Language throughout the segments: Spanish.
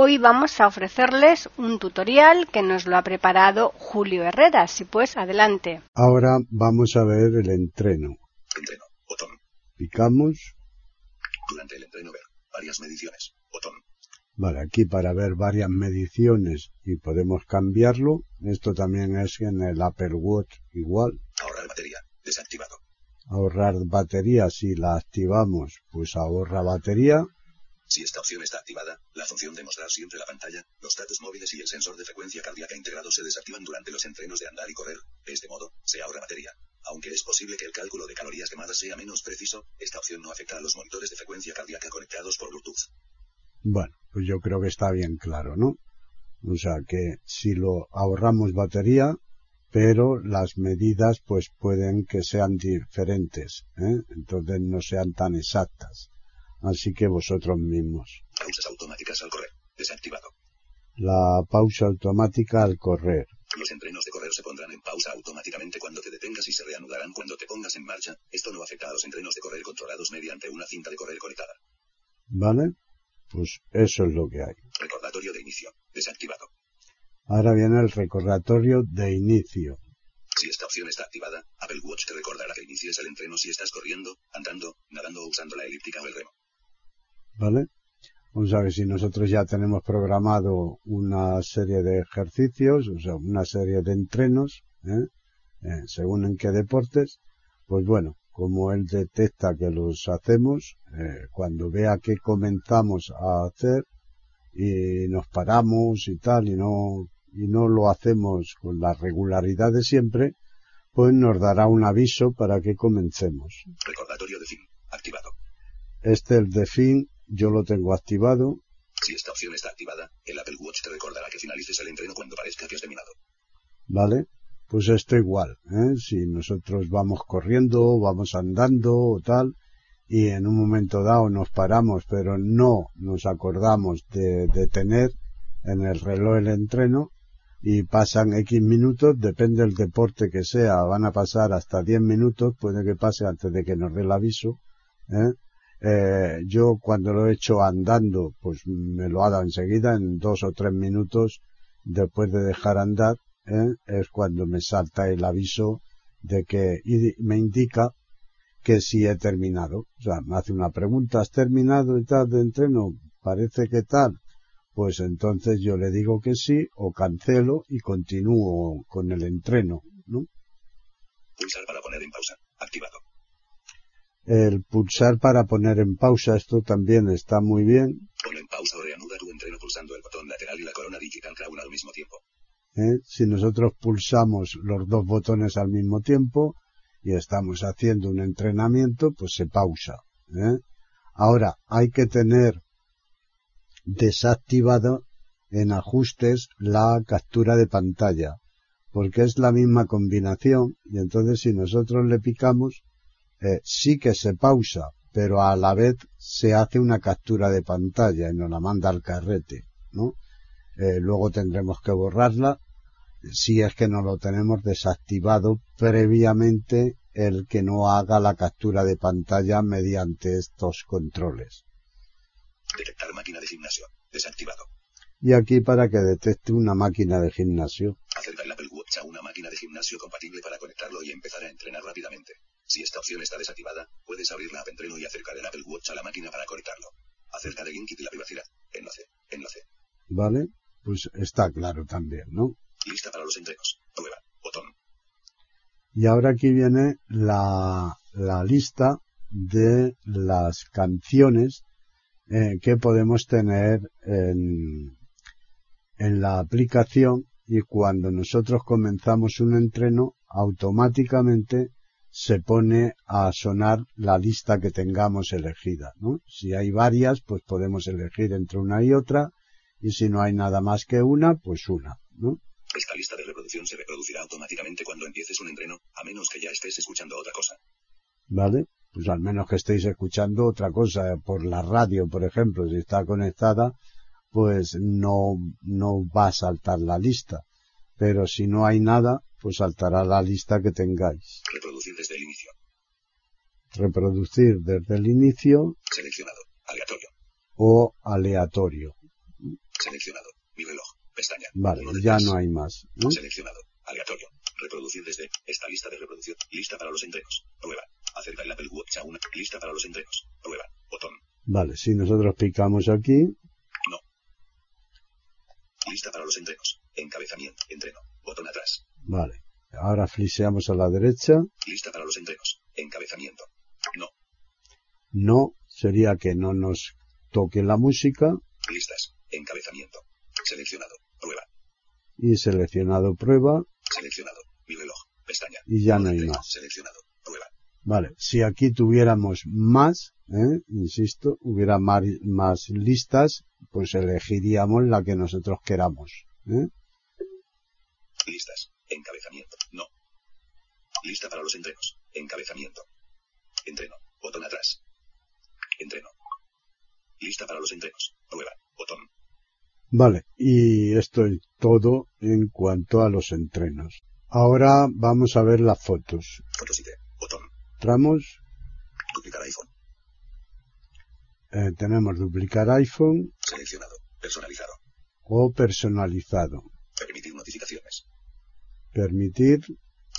Hoy vamos a ofrecerles un tutorial que nos lo ha preparado Julio Herrera. Si pues, adelante. Ahora vamos a ver el entreno. Entreno, botón. Picamos. Durante el entreno ver varias mediciones, botón. Vale, aquí para ver varias mediciones y podemos cambiarlo. Esto también es en el Apple Watch igual. Ahorrar batería, desactivado. Ahorrar batería, si la activamos, pues ahorra batería. Si esta opción está activada, la función de mostrar siempre la pantalla, los datos móviles y el sensor de frecuencia cardíaca integrado se desactivan durante los entrenos de andar y correr. De este modo, se ahorra batería. Aunque es posible que el cálculo de calorías quemadas sea menos preciso, esta opción no afecta a los monitores de frecuencia cardíaca conectados por Bluetooth. Bueno, pues yo creo que está bien claro, ¿no? O sea que si lo ahorramos batería, pero las medidas pues pueden que sean diferentes, ¿eh? entonces no sean tan exactas. Así que vosotros mismos. Pausas automáticas al correr. Desactivado. La pausa automática al correr. Los entrenos de correr se pondrán en pausa automáticamente cuando te detengas y se reanudarán cuando te pongas en marcha. Esto no afecta a los entrenos de correr controlados mediante una cinta de correr conectada. ¿Vale? Pues eso es lo que hay. Recordatorio de inicio. Desactivado. Ahora viene el recordatorio de inicio. Si esta opción está activada, Apple Watch te recordará que inicies el entreno si estás corriendo, andando, nadando o usando la elíptica o el remo. ¿Vale? O sea que si nosotros ya tenemos programado una serie de ejercicios, o sea, una serie de entrenos, ¿eh? Eh, según en qué deportes, pues bueno, como él detecta que los hacemos, eh, cuando vea que comenzamos a hacer y nos paramos y tal y no y no lo hacemos con la regularidad de siempre, pues nos dará un aviso para que comencemos. Recordatorio de fin. Activado. Este el de fin yo lo tengo activado. Si esta opción está activada, el Apple Watch te recordará que finalices el entreno cuando parezca que has terminado. ¿Vale? Pues esto igual, ¿eh? Si nosotros vamos corriendo, vamos andando o tal, y en un momento dado nos paramos, pero no nos acordamos de detener en el reloj el entreno, y pasan X minutos, depende del deporte que sea, van a pasar hasta 10 minutos, puede que pase antes de que nos dé el aviso, ¿eh? Eh, yo cuando lo he hecho andando, pues me lo ha dado enseguida, en dos o tres minutos después de dejar andar, ¿eh? es cuando me salta el aviso de que y me indica que si he terminado. O sea, me hace una pregunta, ¿has terminado y tal de entreno? Parece que tal. Pues entonces yo le digo que sí o cancelo y continúo con el entreno, ¿no? Pulsar para poner en pausa. Activado. El pulsar para poner en pausa, esto también está muy bien. Pon en pausa o reanuda tu entreno pulsando el botón lateral y la corona digital crown al mismo tiempo. ¿eh? Si nosotros pulsamos los dos botones al mismo tiempo y estamos haciendo un entrenamiento, pues se pausa. ¿eh? Ahora, hay que tener desactivado en ajustes la captura de pantalla, porque es la misma combinación y entonces si nosotros le picamos, eh, sí que se pausa, pero a la vez se hace una captura de pantalla y nos la manda al carrete, ¿no? Eh, luego tendremos que borrarla si es que no lo tenemos desactivado previamente el que no haga la captura de pantalla mediante estos controles. Detectar máquina de gimnasio. Desactivado. Y aquí para que detecte una máquina de gimnasio. Acerca el Apple Watch a una máquina de gimnasio compatible para conectarlo y empezar a entrenar rápidamente. Si esta opción está desactivada, puedes abrir la app Entreno y acercar el Apple Watch a la máquina para conectarlo. Acerca de Linkit y la privacidad. Enlace. Enlace. ¿Vale? Pues está claro también, ¿no? Lista para los entrenos. Prueba. Botón. Y ahora aquí viene la, la lista de las canciones eh, que podemos tener en, en la aplicación y cuando nosotros comenzamos un entreno automáticamente se pone a sonar la lista que tengamos elegida, ¿no? Si hay varias, pues podemos elegir entre una y otra Y si no hay nada más que una, pues una, ¿no? Esta lista de reproducción se reproducirá automáticamente cuando empieces un entreno, a menos que ya estés escuchando otra cosa. ¿Vale? Pues al menos que estéis escuchando otra cosa por la radio, por ejemplo, si está conectada, pues no, no va a saltar la lista. Pero si no hay nada, pues saltará la lista que tengáis. Reproducir desde el inicio. Reproducir desde el inicio Seleccionado. Aleatorio. o aleatorio. Seleccionado. Mi reloj. Pestaña. Vale, ya tres. no hay más. ¿no? Seleccionado. Aleatorio. Reproducir desde esta lista de reproducción. Lista para los entrenos. Prueba. Acerca el Apple Watch a una. Lista para los entrenos. Prueba. Botón. Vale, si nosotros picamos aquí, Lista para los entrenos. Encabezamiento. Entreno. Botón atrás. Vale. Ahora fliseamos a la derecha. Lista para los entrenos. Encabezamiento. No. No sería que no nos toque la música Listas. Encabezamiento. Seleccionado. Prueba. y seleccionado prueba Seleccionado. Mi reloj. Pestaña. y ya no hay más. Seleccionado. Prueba. Vale, si aquí tuviéramos más, ¿eh? insisto, hubiera más, más listas, pues elegiríamos la que nosotros queramos. ¿eh? Listas. Encabezamiento. No. Lista para los entrenos. Encabezamiento. Entreno. Botón atrás. Entreno. Lista para los entrenos. Prueba. Botón. Vale, y esto es todo en cuanto a los entrenos. Ahora vamos a ver las fotos. Fotosite. Botón. Entramos, Duplicar iPhone. eh, tenemos duplicar iPhone Seleccionado. Personalizado. o personalizado. Permitir notificaciones. Permitir,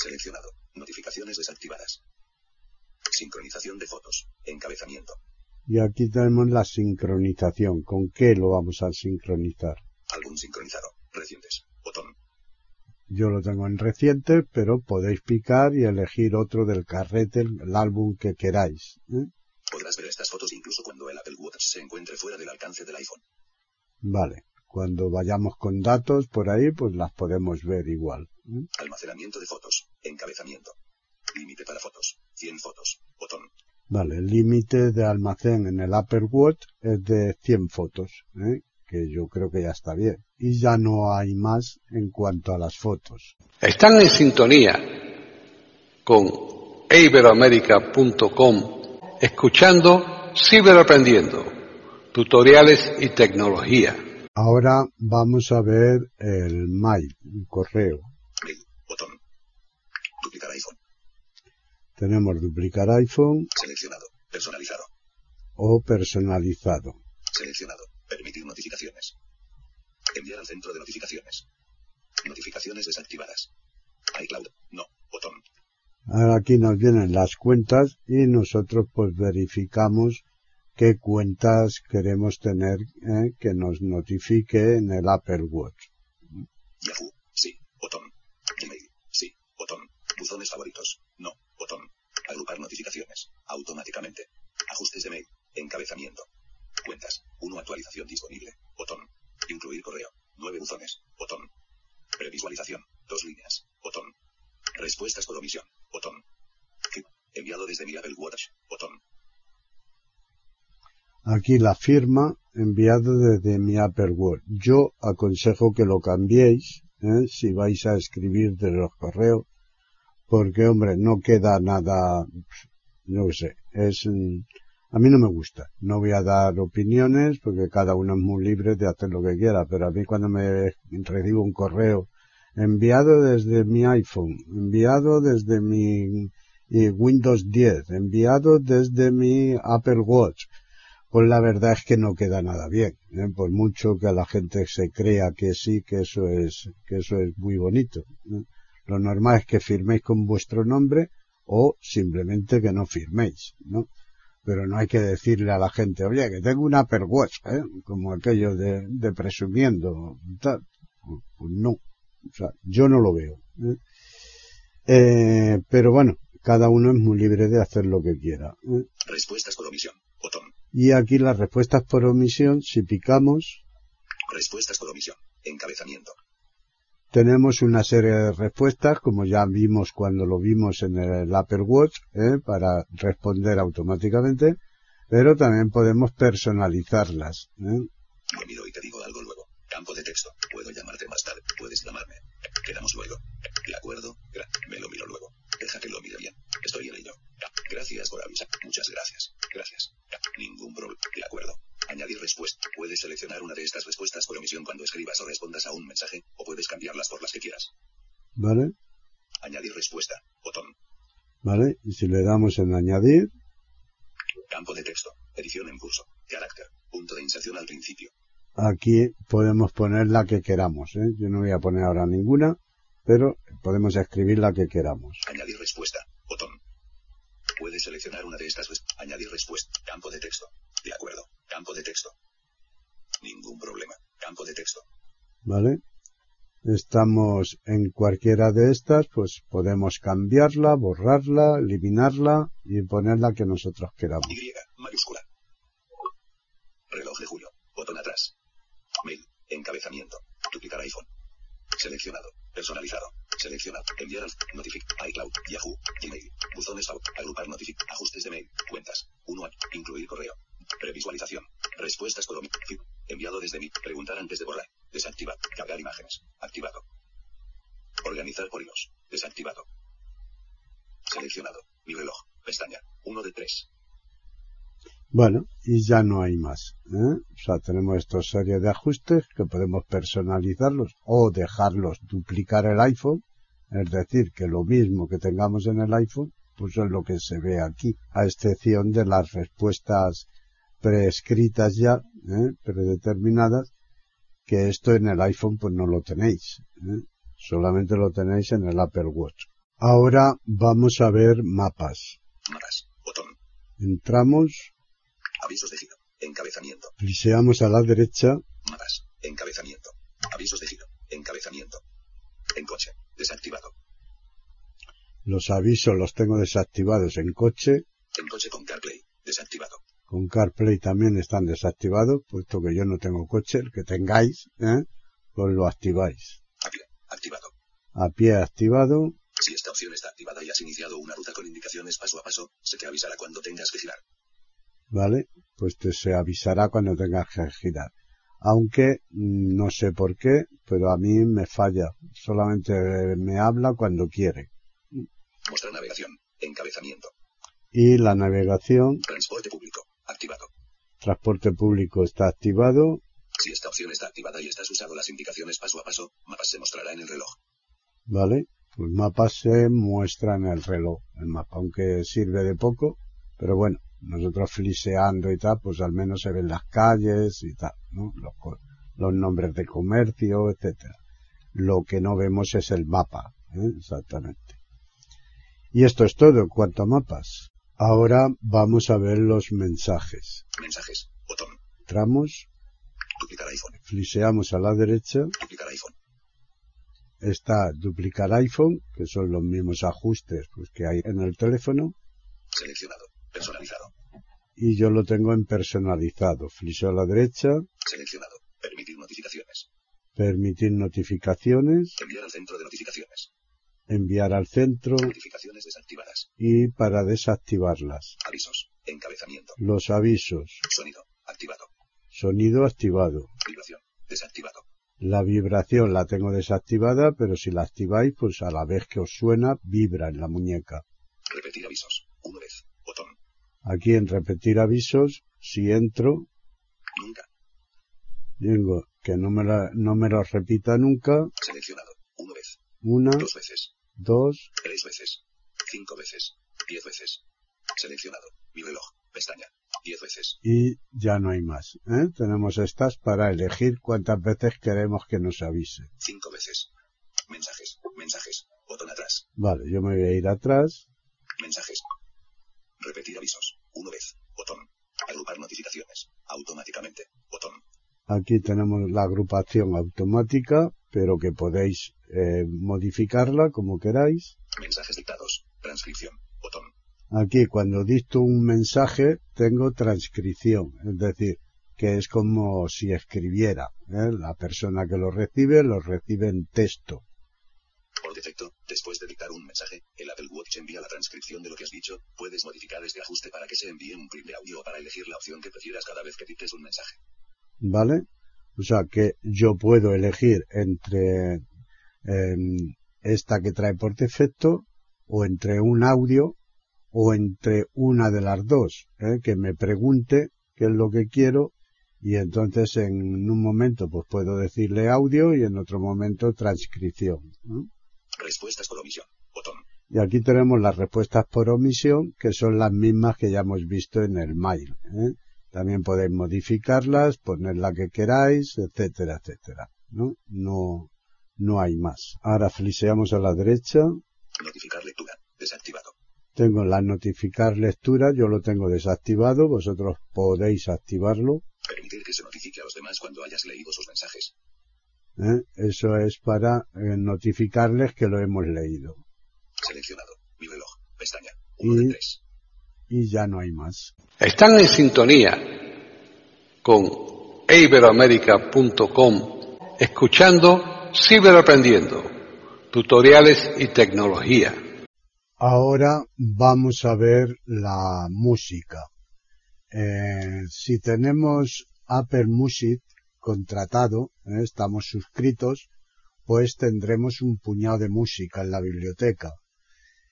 Seleccionado. Notificaciones desactivadas. Sincronización de fotos. Encabezamiento. y aquí tenemos la sincronización. ¿Con qué lo vamos a sincronizar? Álbum sincronizado. Recientes. Botón. Yo lo tengo en reciente, pero podéis picar y elegir otro del carrete, el, el álbum que queráis. ¿eh? Podrás ver estas fotos incluso cuando el Apple Watch se encuentre fuera del alcance del iPhone. Vale. Cuando vayamos con datos por ahí, pues las podemos ver igual. Almacenamiento de fotos. Encabezamiento. Límite para fotos. 100 fotos. Botón. Vale, el límite de almacén en el Apple Watch es de 100 fotos, ¿eh? que yo creo que ya está bien. Y ya no hay más en cuanto a las fotos. Están en sintonía con iberoamerica.com escuchando Ciberaprendiendo, tutoriales y tecnología. Ahora vamos a ver el mail, el correo. Duplicar iPhone. Tenemos duplicar iPhone Seleccionado. Personalizado. o personalizado. Seleccionado. Permitir notificaciones. Enviar al centro de notificaciones. Notificaciones desactivadas. iCloud. No. Botón. Ahora aquí nos vienen las cuentas y nosotros pues verificamos qué cuentas queremos tener ¿eh? que nos notifique en el Apple Watch. Yahoo. Sí. Botón. Buzones favoritos. No. Botón. Agrupar notificaciones. Automáticamente. Ajustes de mail. Encabezamiento. Cuentas. 1 actualización disponible. Botón. Incluir correo. 9 buzones. Botón. Previsualización. 2 líneas. Botón. Respuestas por omisión. Botón. Clip. Enviado desde mi Apple Watch. Botón. Aquí la firma enviado desde mi Apple Watch. Yo aconsejo que lo cambiéis ¿eh? si vais a escribir de los correos porque hombre no queda nada no sé es a mí no me gusta no voy a dar opiniones porque cada uno es muy libre de hacer lo que quiera pero a mí cuando me recibo un correo enviado desde mi iPhone enviado desde mi Windows 10 enviado desde mi Apple Watch pues la verdad es que no queda nada bien, ¿eh? por mucho que la gente se crea que sí, que eso es, que eso es muy bonito. Lo normal es que firméis con vuestro nombre o simplemente que no firméis, ¿no? Pero no hay que decirle a la gente, oye, que tengo un Apple Watch, ¿eh? como aquello de, de presumiendo, tal. Pues, pues no, o sea, yo no lo veo. ¿eh? Eh, pero bueno, cada uno es muy libre de hacer lo que quiera. ¿eh? Respuestas por omisión. Botón. Y aquí las respuestas por omisión, si picamos, Respuestas por omisión. Encabezamiento. Tenemos una serie de respuestas, como ya vimos cuando lo vimos en el Apple Watch, ¿eh? para responder automáticamente, pero también podemos personalizarlas. ¿eh? Miro y te digo algo luego. Campo de texto. Puedo llamarte más tarde. Puedes llamarme. Quedamos luego. De acuerdo. Gra- me lo miro luego. Deja que lo mire bien. Estoy en ello. Gracias por avisar. Muchas gracias. Gracias. Ningún problema. De acuerdo. Añadir respuesta. Puedes seleccionar una de estas respuestas por omisión cuando escribas o respondas a un mensaje, o puedes cambiarlas por las que quieras. ¿Vale? Añadir respuesta. Botón. ¿Vale? Y si le damos en añadir, Campo de texto. Edición en curso. Carácter. Punto de inserción al principio. aquí podemos poner la que queramos. ¿eh? Yo no voy a poner ahora ninguna, pero podemos escribir la que queramos. Añadir respuesta. Botón. Puedes seleccionar una de estas. Añadir respuesta. Campo de texto. De acuerdo. Campo de texto. Ningún problema. Campo de texto. ¿Vale? Estamos en cualquiera de estas, pues podemos cambiarla, borrarla, eliminarla y poner la que nosotros queramos. Y. Mayúscula. Reloj de julio. Botón atrás. Mail. Encabezamiento. Duplicar iPhone. Seleccionado. Personalizado. Seleccionado. Enviar al. Notific. iCloud. Yahoo. Gmail. Buzones. au- Agrupar notific. Ajustes de mail. Cuentas. 1 a. Incluir correo. Previsualización. Respuestas fi- Enviado desde mi. Preguntar antes de borrar. Desactivar. Cargar imágenes. Activado. Organizar por. Desactivado. Seleccionado. Mi reloj. Pestaña. 1 de 3. Bueno, y ya no hay más. ¿eh? O sea, tenemos esta serie de ajustes que podemos personalizarlos o dejarlos duplicar el iPhone. Es decir, que lo mismo que tengamos en el iPhone, pues es lo que se ve aquí, a excepción de las respuestas preescritas ya, ¿eh? predeterminadas, que esto en el iPhone pues no lo tenéis. ¿eh? Solamente lo tenéis en el Apple Watch. Ahora vamos a ver mapas. Mapas. Botón. Entramos, Avisos de giro. Encabezamiento. fliseamos a la derecha, Mapas. Encabezamiento. Avisos de giro. Encabezamiento. En coche. Desactivado. los avisos los tengo desactivados en coche, En coche con CarPlay. Desactivado. Con CarPlay también están desactivados, puesto que yo no tengo coche, el que tengáis, ¿eh? pues lo activáis. A pie. Activado. A pie activado, Si esta opción está activada y has iniciado una ruta con indicaciones paso a paso, se te avisará cuando tengas que girar. ¿vale? Pues te se avisará cuando tengas que girar. Aunque mm, no sé por qué, pero a mí me falla. Solamente me habla cuando quiere. Mostrar navegación. Encabezamiento. Y la navegación, Transporte público. Activado. transporte público está activado, Si esta opción está activada y estás usando las indicaciones paso a paso, mapas se mostrará en el reloj. ¿vale? Pues mapas se muestra en el reloj, el mapa, aunque sirve de poco, pero bueno, nosotros fliseando y tal, pues al menos se ven las calles y tal, ¿no? Los, los nombres de comercio, etcétera. Lo que no vemos es el mapa, ¿eh? exactamente. Y esto es todo en cuanto a mapas. Ahora vamos a ver los mensajes. Mensajes. Botón. Entramos, Duplicar iPhone. fliseamos a la derecha, Duplicar iPhone. está duplicar iPhone, que son los mismos ajustes pues, que hay en el teléfono, Seleccionado. Personalizado. y yo lo tengo en personalizado. Fliseo a la derecha, Seleccionado. Permitir notificaciones. permitir notificaciones, Enviar al centro de notificaciones. Enviar al centro Notificaciones desactivadas. y para desactivarlas. Avisos. Encabezamiento. Los avisos, Sonido. Activado. sonido activado. Vibración. Desactivado. La vibración la tengo desactivada, pero si la activáis, pues a la vez que os suena, vibra en la muñeca. Repetir avisos. Una vez. Botón. Aquí en repetir avisos, si entro, Nunca. digo que no me, la- no me lo repita nunca, Seleccionado. Una vez. una, Dos veces. Dos, Tres veces. Cinco veces. Diez veces. Seleccionado. Mi reloj. Pestaña. Diez veces. y ya no hay más. ¿eh? Tenemos estas para elegir cuántas veces queremos que nos avise. Cinco veces. Mensajes. Mensajes. Botón atrás. Vale, yo me voy a ir atrás. Mensajes. Repetir avisos. Una vez. Botón. Agrupar notificaciones. Automáticamente. Botón. Aquí tenemos la agrupación automática, pero que podéis eh, modificarla como queráis. Mensajes dictados. Transcripción. Botón. Aquí cuando dicto un mensaje tengo transcripción, es decir, que es como si escribiera. ¿eh? La persona que lo recibe lo recibe en texto. Por defecto, después de dictar un mensaje, el Apple Watch envía la transcripción de lo que has dicho. Puedes modificar este ajuste para que se envíe un clip de audio o para elegir la opción que prefieras cada vez que dictes un mensaje. ¿Vale? O sea que yo puedo elegir entre em, esta que trae por defecto o entre un audio o entre una de las dos, ¿eh? que me pregunte qué es lo que quiero y entonces en un momento pues puedo decirle audio y en otro momento transcripción. Respuestas por omisión. Botón. Y aquí tenemos las respuestas por omisión que son las mismas que ya hemos visto en el mail. ¿eh? También podéis modificarlas, poner la que queráis, etcétera, etcétera. ¿no? No, no hay más. Ahora fliseamos a la derecha. Notificar lectura. Desactivado. Tengo la notificar lectura, yo lo tengo desactivado, vosotros podéis activarlo. Permitir que se notifique a los demás cuando hayas leído sus mensajes. ¿eh? Eso es para eh, notificarles que lo hemos leído. Seleccionado. Mi reloj. Pestaña. Y- 1 de 3. Y ya no hay más. Están en sintonía con iberoamérica.com escuchando Ciberaprendiendo, tutoriales y tecnología. Ahora vamos a ver la música. Eh, si tenemos Apple Music contratado, eh, estamos suscritos, pues tendremos un puñado de música en la biblioteca.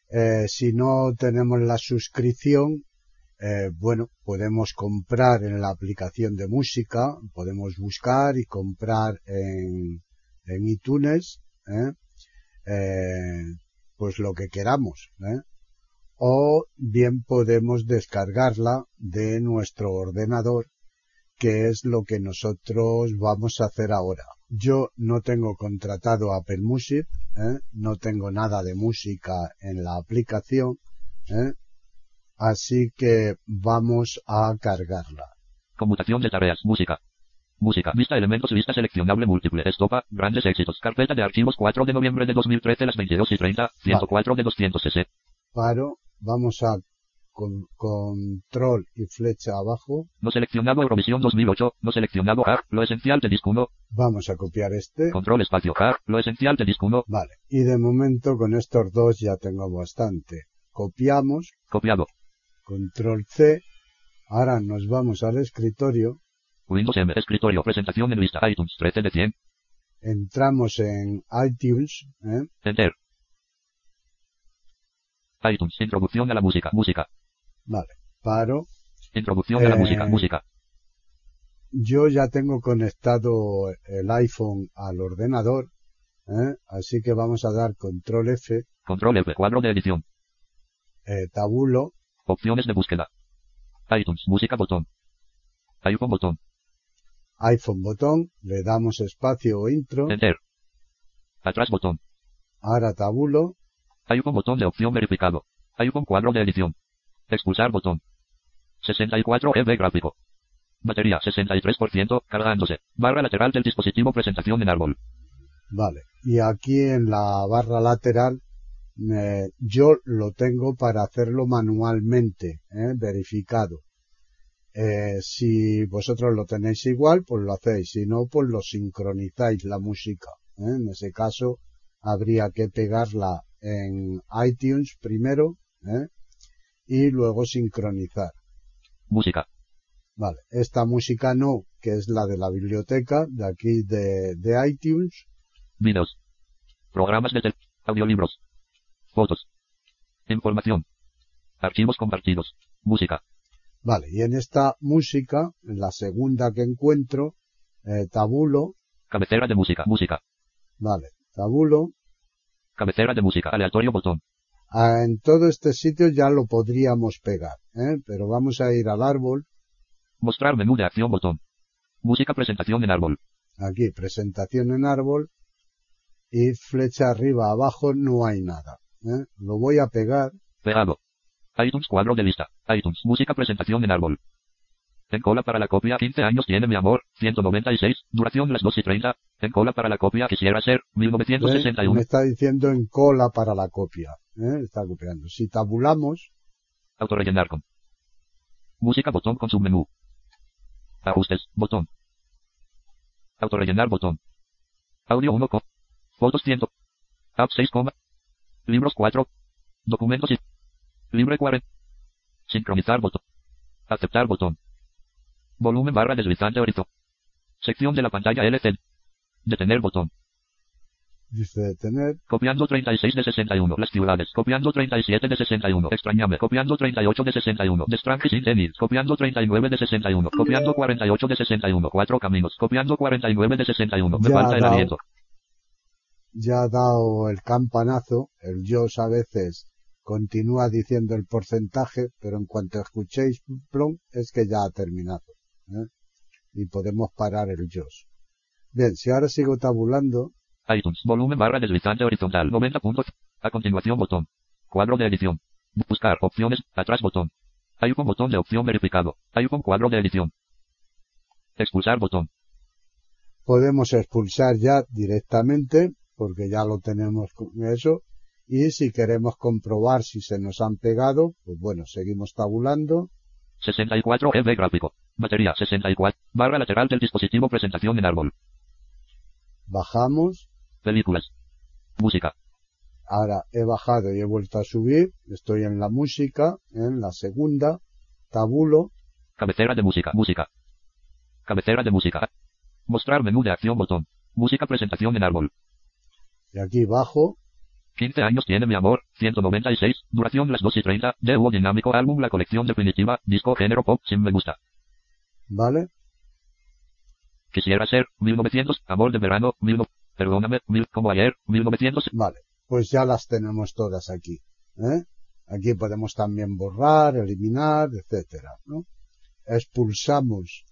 Eh, si no tenemos la suscripción, bueno, podemos comprar en la aplicación de música, podemos buscar y comprar en, en iTunes, ¿eh? Eh, pues lo que queramos, ¿eh? o bien podemos descargarla de nuestro ordenador, que es lo que nosotros vamos a hacer ahora. Yo no tengo contratado Apple Music, ¿eh? no tengo nada de música en la aplicación, ¿eh? así que vamos a cargarla. Conmutación de tareas. Música. Música. Vista elementos. Lista seleccionable múltiple. Estopa. Grandes éxitos. Carpeta de archivos 4 de noviembre de 2013 las 22 y 30. 104 de 200 cc. Paro, vamos a con control y flecha abajo, No seleccionado Eurovisión 2008. No seleccionado HAR. Lo esencial de disco 1. vamos a copiar este, Control espacio HAR. Lo esencial de disco 1. vale, y de momento con estos dos ya tengo bastante. Copiamos, Copiado. control C, ahora nos vamos al escritorio, Windows M. Escritorio. Presentación en lista. iTunes 13 de 100. entramos en iTunes, ¿eh? Enter. iTunes. Introducción a la música. Música. vale, paro, Introducción a la Eh, música. Música. yo ya tengo conectado el iPhone al ordenador, ¿eh? así que vamos a dar control F, Control F. Cuadro de edición. eh, tabulo, Opciones de búsqueda. iTunes. Música. Botón. iPhone. Botón. iPhone botón, le damos espacio o intro, Enter. Atrás. Botón. ahora tabulo, iPhone. Botón de opción verificado. iPhone. Cuadro de edición. Expulsar. Botón. 64 EB gráfico. Batería 63%, cargándose. Barra lateral del dispositivo presentación en árbol. Vale. Y aquí en la barra lateral, eh, yo lo tengo para hacerlo manualmente, ¿eh? verificado. Eh, si vosotros lo tenéis igual, pues lo hacéis. Si no, pues lo sincronizáis la música. ¿eh? En ese caso, habría que pegarla en iTunes primero, ¿eh? y luego sincronizar. Música. Vale. Esta música no, que es la de la biblioteca, de aquí de, de iTunes. Videos. Programas de. Audiolibros. Fotos. Información. Archivos compartidos. Música. Vale, y en esta música, en la segunda que encuentro, eh, tabulo, Cabecera de música. Música. vale, tabulo, Cabecera de música. Aleatorio botón. ah, en todo este sitio ya lo podríamos pegar, ¿eh? pero vamos a ir al árbol, Mostrar menú de acción botón. Música presentación en árbol. aquí, presentación en árbol, y flecha arriba abajo no hay nada, ¿eh? lo voy a pegar, Pegado. iTunes cuadro de lista. iTunes música presentación en árbol. En cola para la copia 15 años tiene mi amor, 196, duración las 2 y 30. En cola para la copia quisiera ser, ¿eh? 1961. me está diciendo en cola para la copia, ¿eh? está copiando. Si tabulamos, Autorellenar con. Música botón con submenú. Ajustes, botón. Autorellenar botón. Audio 1 con. Fotos 100. App 6, coma. libros 4. Documentos y. Libre 40. Sincronizar botón. Aceptar botón. Volumen barra deslizante ahorita. Sección de la pantalla LC. Detener botón. Dice detener. Copiando 36 de 61. Las ciudades. Copiando 37 de 61. Extrañame. Copiando 38 de 61. The Strange in Enid. Copiando 39 de 61. Copiando 48 de 61. Cuatro caminos. Copiando 49 de 61. Me Ya falta el dado. aliento. Ya ha dado el campanazo. El JOS a veces continúa diciendo el porcentaje, pero en cuanto escuchéis plom, es que ya ha terminado. ¿eh? Y podemos parar el JOS. Bien, si ahora sigo tabulando, iTunes. Volumen barra deslizante horizontal. 90 puntos. A continuación botón. Cuadro de edición. Buscar opciones. Atrás botón. Hay un botón de opción verificado. Hay un cuadro de edición. Expulsar botón. podemos expulsar ya directamente, porque ya lo tenemos con eso, y si queremos comprobar si se nos han pegado, pues bueno, seguimos tabulando, 64 EV gráfico. Batería 64. Barra lateral del dispositivo presentación en árbol. bajamos, Películas. Música. ahora he bajado y he vuelto a subir, estoy en la música, en la segunda, tabulo, Cabecera de música. Música. Cabecera de música. Mostrar menú de acción botón. Música presentación en árbol. y aquí bajo, 15 años tiene mi amor, 196, duración las 2 y 30, dúo dinámico álbum la colección definitiva, disco género pop sin me gusta. ¿vale? Quisiera ser, 1900, amor de verano, 1900, perdóname, mil, como ayer, 1900, Vale, pues ya las tenemos todas aquí, ¿eh? Aquí podemos también borrar, eliminar, etcétera, ¿no? Expulsamos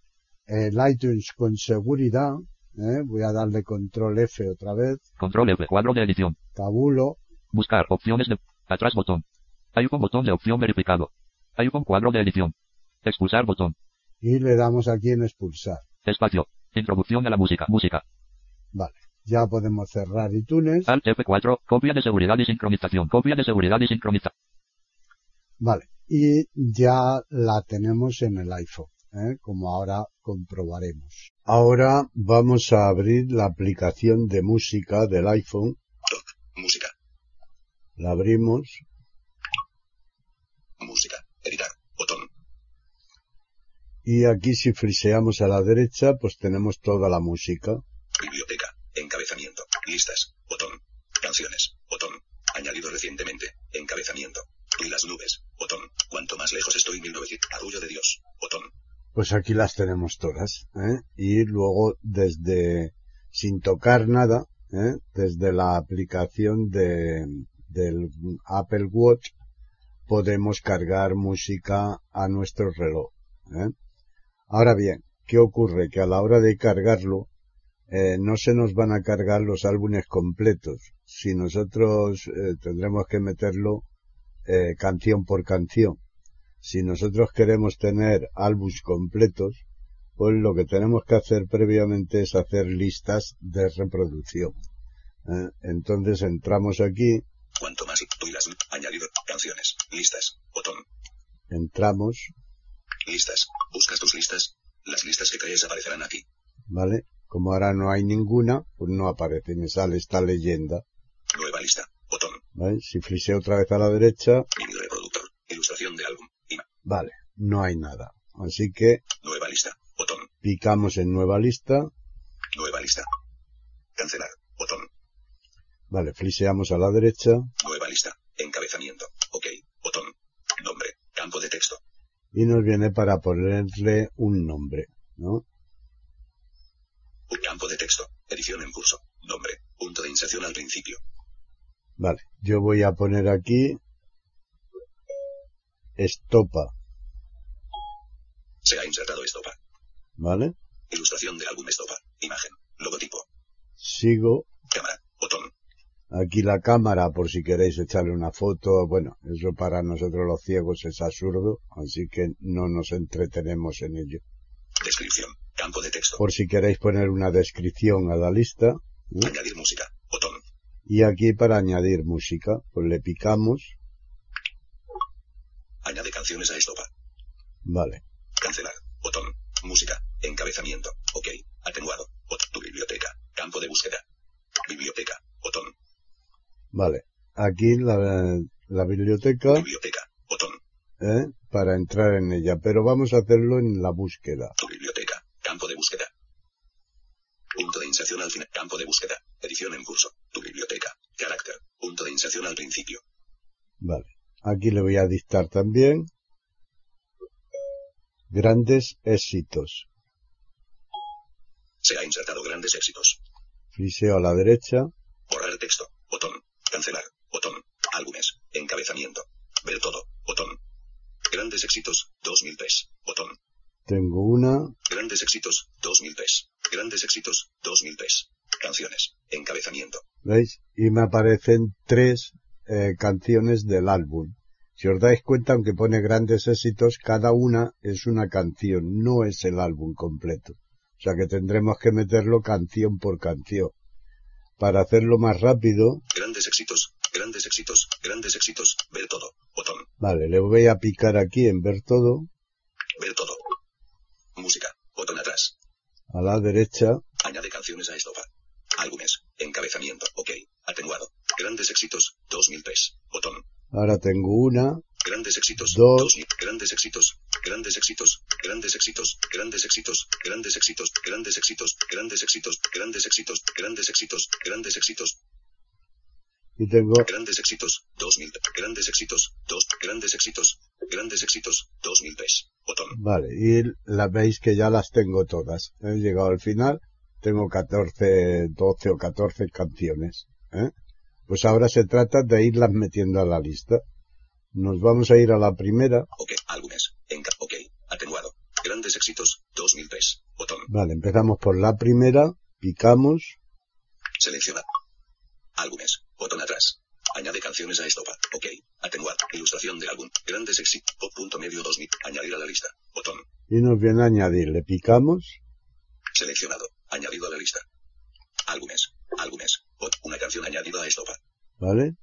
el iTunes con seguridad, ¿eh? Voy a darle control F otra vez, control F, cuadro de edición, tabulo, buscar opciones de, atrás botón. Hay un botón de opción verificado. Hay un cuadro de edición. Expulsar botón. y le damos aquí en expulsar. Espacio. Introducción a la música. Música. Vale, ya podemos cerrar iTunes. Alt F4. Copia de seguridad y sincronización. Copia de seguridad y sincronización. Vale, y ya la tenemos en el iPhone, ¿eh? como ahora comprobaremos. Ahora vamos a abrir la aplicación de música del iPhone. Música. La abrimos, Música. Editar. Botón. y aquí si friseamos a la derecha, pues tenemos toda la música. Biblioteca. Encabezamiento. Listas. Botón. Canciones. Botón. Añadido recientemente. Encabezamiento. Y las nubes. Botón. Cuanto más lejos estoy 1900. Arrullo de Dios. Botón. Pues aquí las tenemos todas, ¿eh? Y luego desde, sin tocar nada, ¿eh? Desde la aplicación de, del Apple Watch, podemos cargar música a nuestro reloj, ¿eh? Ahora bien, ¿qué ocurre? Que a la hora de cargarlo, eh, no se nos van a cargar los álbumes completos. Si nosotros eh, tendremos que meterlo eh, canción por canción. Si nosotros queremos tener álbumes completos, pues lo que tenemos que hacer previamente es hacer listas de reproducción. ¿eh? Entonces entramos aquí, Cuanto más tú y las añadido. Canciones. Listas. Botón. entramos, Listas. Buscas tus listas. Las listas que crees aparecerán aquí. ¿vale? Como ahora no hay ninguna, pues no aparece, me sale esta leyenda, Nueva lista. Botón. ¿vale? Si friseo otra vez a la derecha, Mini reproductor. Ilustración de álbum. Ima. Vale, no hay nada. Así que Nueva lista. Botón. picamos en nueva lista, Nueva lista. Cancelar. Botón. vale, friseamos a la derecha, Nueva lista. Encabezamiento. OK. Botón. Nombre. Campo de texto. y nos viene para ponerle un nombre, ¿no? Un campo de texto. Edición en curso. Nombre. Punto de inserción al principio. Vale, yo voy a poner aquí estopa, Se ha insertado estopa. ¿vale? Ilustración de álbum estopa. Imagen. Logotipo. Sigo Cámara. Botón. aquí la cámara por si queréis echarle una foto. Bueno, eso para nosotros los ciegos es absurdo, así que no nos entretenemos en ello. Descripción. Campo de texto. Por si queréis poner una descripción a la lista. ¿eh? Añadir música. Botón. Y aquí para añadir música, pues le picamos, Añade canciones a estopa. vale. Cancelar. Botón. Música. Encabezamiento. OK. Atenuado. Tu biblioteca. Campo de búsqueda. Biblioteca. Botón. Vale. Aquí la, la biblioteca, Biblioteca. Botón. ¿eh? para entrar en ella, pero vamos a hacerlo en la búsqueda. Tu biblioteca. Campo de búsqueda. inserción al final. Campo de búsqueda. Edición en curso. Tu biblioteca. Carácter. Punto de inserción al principio. Vale. Aquí le voy a dictar también. Grandes éxitos. Se ha insertado grandes éxitos. Friseo a la derecha. Borrar texto. Botón. Cancelar. Botón. Álbumes. Encabezamiento. Ver todo. Botón. Grandes éxitos. 2000 pes. Botón. Tengo una. Grandes éxitos. 2000 pes. Grandes éxitos. 2000 pes. Canciones. Encabezamiento. ¿Veis? Y me aparecen tres eh, canciones del álbum. Si os dais cuenta, aunque pone grandes éxitos, cada una es una canción, no es el álbum completo. O sea que tendremos que meterlo canción por canción. Para hacerlo más rápido, Grandes éxitos. Grandes éxitos. Grandes éxitos. Ver todo. Botón. vale, le voy a picar aquí en ver todo, Ver todo. Música. Botón atrás. a la derecha, Añade canciones a estopa. Álbumes. Encabezamiento. Ok. Atenuado. Grandes éxitos. 2000 pes. Botón. Ahora tengo una, Grandes éxitos. Dos. 2000. Grandes éxitos. Grandes éxitos. Grandes éxitos. Grandes éxitos. Grandes éxitos. Grandes éxitos. Grandes éxitos. Grandes éxitos. Grandes éxitos. Grandes éxitos. y tengo, Grandes éxitos. 2000. Grandes éxitos. Dos. Grandes éxitos. Grandes éxitos. 2000 pes. Botón. vale, y la veis que ya las tengo todas. He llegado al final, tengo 14, 12 o 14 canciones. ¿eh? Pues ahora se trata de irlas metiendo a la lista. Nos vamos a ir a la primera. Ok. Álbumes. Enca. Ok. Atenuado. Grandes éxitos. 2000 pes. Botón. Vale, empezamos por la primera, picamos, Selecciona. Álbumes. Botón atrás. Añade canciones a estopa. Ok. Atenuar. Ilustración del álbum. Grandes éxitos. Punto medio 2000. Añadir a la lista. Botón. y nos viene a añadir, le picamos, Seleccionado. Añadido a la lista. Álbumes. Álbumes. Una canción añadida a estopa. ¿vale?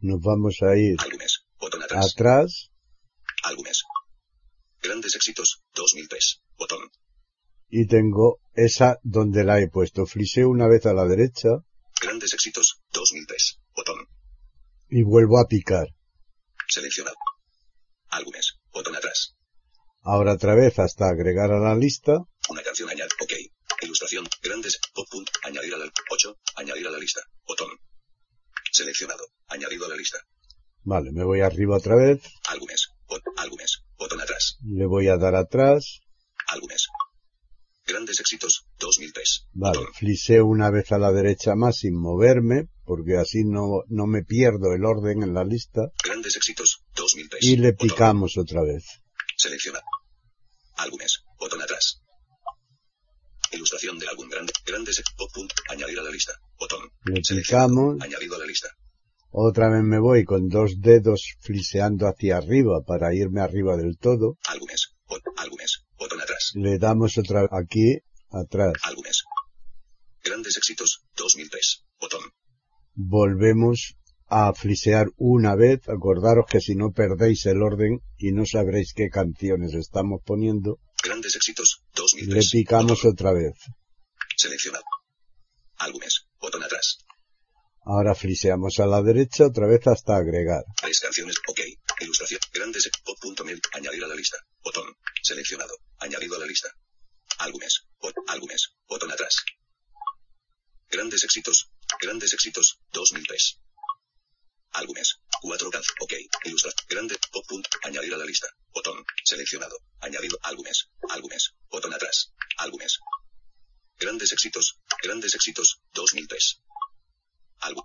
Nos vamos a ir Álbumes. Botón atrás. atrás Álbumes. Grandes éxitos. 2000 pes. Botón. y tengo esa donde la he puesto. Fliseo una vez a la derecha Grandes éxitos. 2000 pes. Botón. y vuelvo a picar. Seleccionado. Álbumes. Botón atrás. Ahora otra vez hasta agregar a la lista. Una canción añade. Ok. Ilustración. Grandes. Pop. Añadir a la 8. Añadir a la lista. Botón. Seleccionado. Añadido a la lista. Vale, me voy arriba otra vez. Álbumes. Bot, álbumes. Botón atrás. Le voy a dar atrás. Álbumes. Grandes éxitos. 2000 pes. Vale, Botón. fliseo una vez a la derecha más sin moverme, porque así no, no me pierdo el orden en la lista. Grandes éxitos. 2000 pes. Y le Botón. picamos otra vez. Selecciona. Álbumes. Botón atrás. Ilustración del álbum grande. Grandes. Pop. Añadir a la lista. Botón. Le picamos. Añadido a la lista. Otra vez me voy con dos dedos fliseando hacia arriba para irme arriba del todo. Álbumes. Bot, álbumes. Botón atrás. Le damos otra aquí, atrás. Álbumes. Grandes éxitos. 2000 pes. Botón. Volvemos a flisear una vez. Acordaros que si no perdéis el orden y no sabréis qué canciones estamos poniendo, Grandes éxitos. 2000 le picamos otra vez. Seleccionado. Álbumes. Botón atrás. Ahora fliseamos a la derecha otra vez hasta agregar. Tres canciones. Ok. Ilustración. Grandes. Pop. punto mel, Añadir a la lista. Botón. Seleccionado. Añadido a la lista. Álbumes. Bot, álbumes. Botón atrás. Grandes éxitos. Grandes éxitos. 2000 pes. Álbumes. Cuatro canciones. Ok. Ilustra. Grande. Pop. punto, Añadir a la lista. Botón. Seleccionado. Añadido. Álbumes. Álbumes. Botón atrás. Álbumes. Grandes éxitos. Grandes éxitos. 2000 pes. Álbum.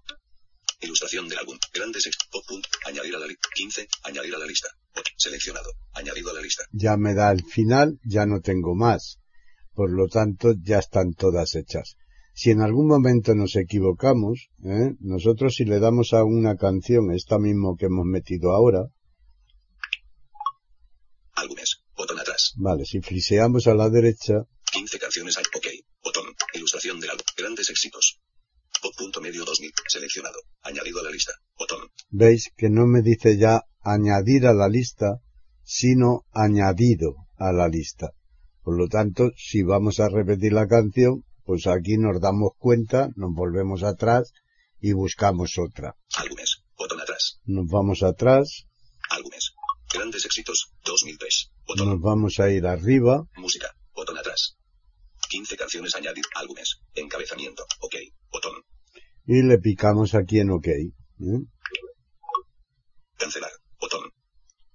Ilustración del álbum. Grandes. Pop. punto, Añadir a la lista. 15. Añadir a la lista. Seleccionado. Añadido a la lista. Ya me da el final, ya no tengo más. Por lo tanto, ya están todas hechas. Si en algún momento nos equivocamos, ¿eh? nosotros si le damos a una canción, esta mismo que hemos metido ahora, Álbumes. Botón atrás. vale, si friseamos a la derecha, 15 canciones hay. Ok. Botón. Ilustración del álbum. Grandes éxitos. Punto medio 2000. Seleccionado. Añadido a la lista. Botón. veis que no me dice ya añadir a la lista, sino añadido a la lista. Por lo tanto, si vamos a repetir la canción, pues aquí nos damos cuenta, nos volvemos atrás y buscamos otra. Álbumes. Botón atrás. Nos vamos atrás, Álbumes. Grandes éxitos. 2000 pes. Botón. nos vamos a ir arriba, Música. Botón atrás. 15 canciones añadir. Álbumes. Encabezamiento. OK. Botón. Y le picamos aquí en OK. ¿eh? Cancelar. Botón.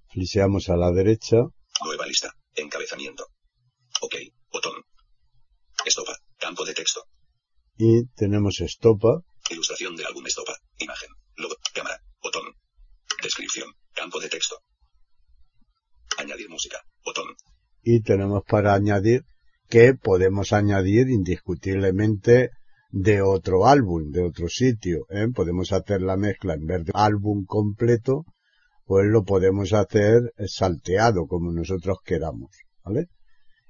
Fliseamos a la derecha Nueva lista. Encabezamiento. OK. Botón. Estopa. Campo de texto. y tenemos estopa Ilustración del álbum Estopa. Imagen. Logo. Cámara. Botón. Descripción. Campo de texto. Añadir música. Botón. y tenemos para añadir que podemos añadir indiscutiblemente de otro álbum, de otro sitio. ¿eh? Podemos hacer la mezcla en vez de álbum completo, pues lo podemos hacer salteado como nosotros queramos. ¿vale?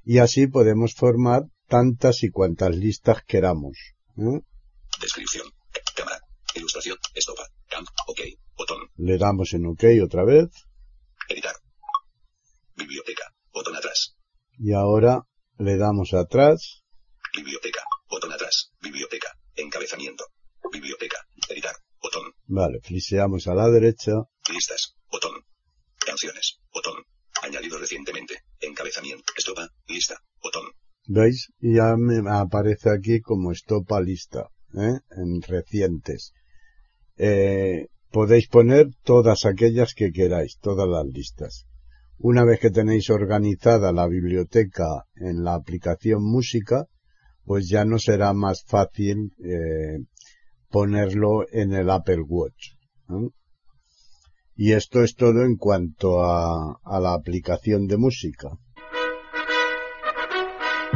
Y así podemos formar tantas y cuantas listas queramos. ¿eh? Descripción. Cámara. Ilustración. Estopa. Camp. OK. Botón. Le damos en OK otra vez Editar. Biblioteca. Botón atrás. y ahora le damos atrás Biblioteca. Botón atrás. Biblioteca. Encabezamiento. Biblioteca. Editar. Botón. Vale, fliseamos a la derecha Listas. Botón. Canciones. Botón. Añadido recientemente. Encabezamiento. Estopa. Lista. Botón. ¿Veis? Ya me aparece aquí como estopa lista, ¿eh? en recientes. Eh, podéis poner todas aquellas que queráis, todas las listas. Una vez que tenéis organizada la biblioteca en la aplicación música, pues ya no será más fácil eh, ponerlo en el Apple Watch. Y esto es todo en cuanto a, a la aplicación de música.